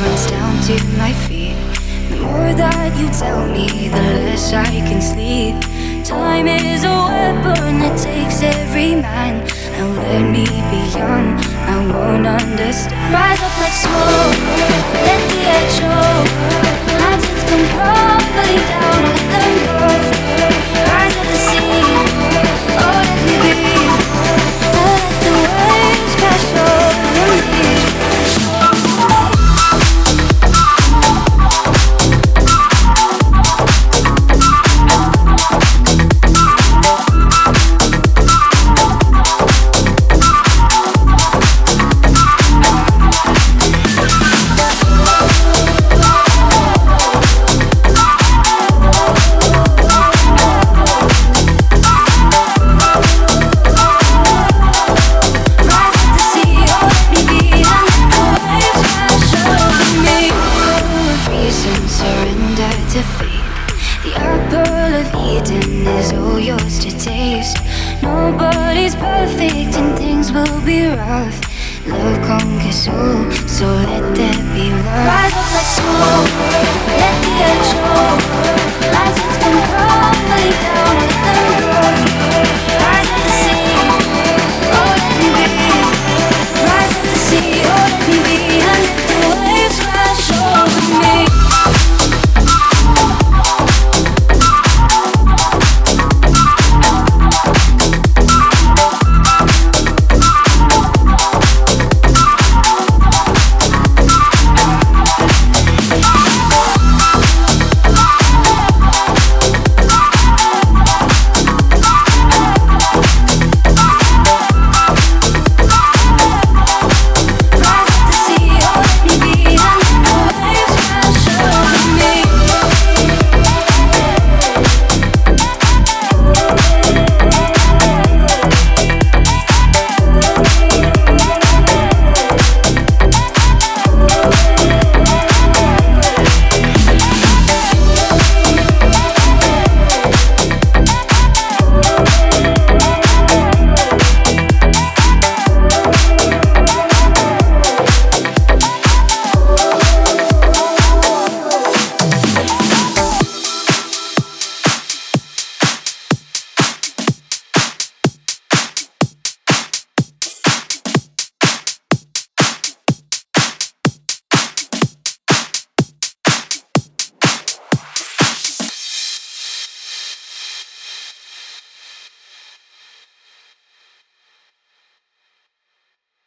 runs down to my feet. The more that you tell me, the less I can sleep. Time is a weapon, that takes every man. And let me be young, I won't understand. Rise up like smoke, let the edge. Yours to taste. Nobody's perfect and things will be rough. Love conquers all, so let there be love. Rise up like smoke,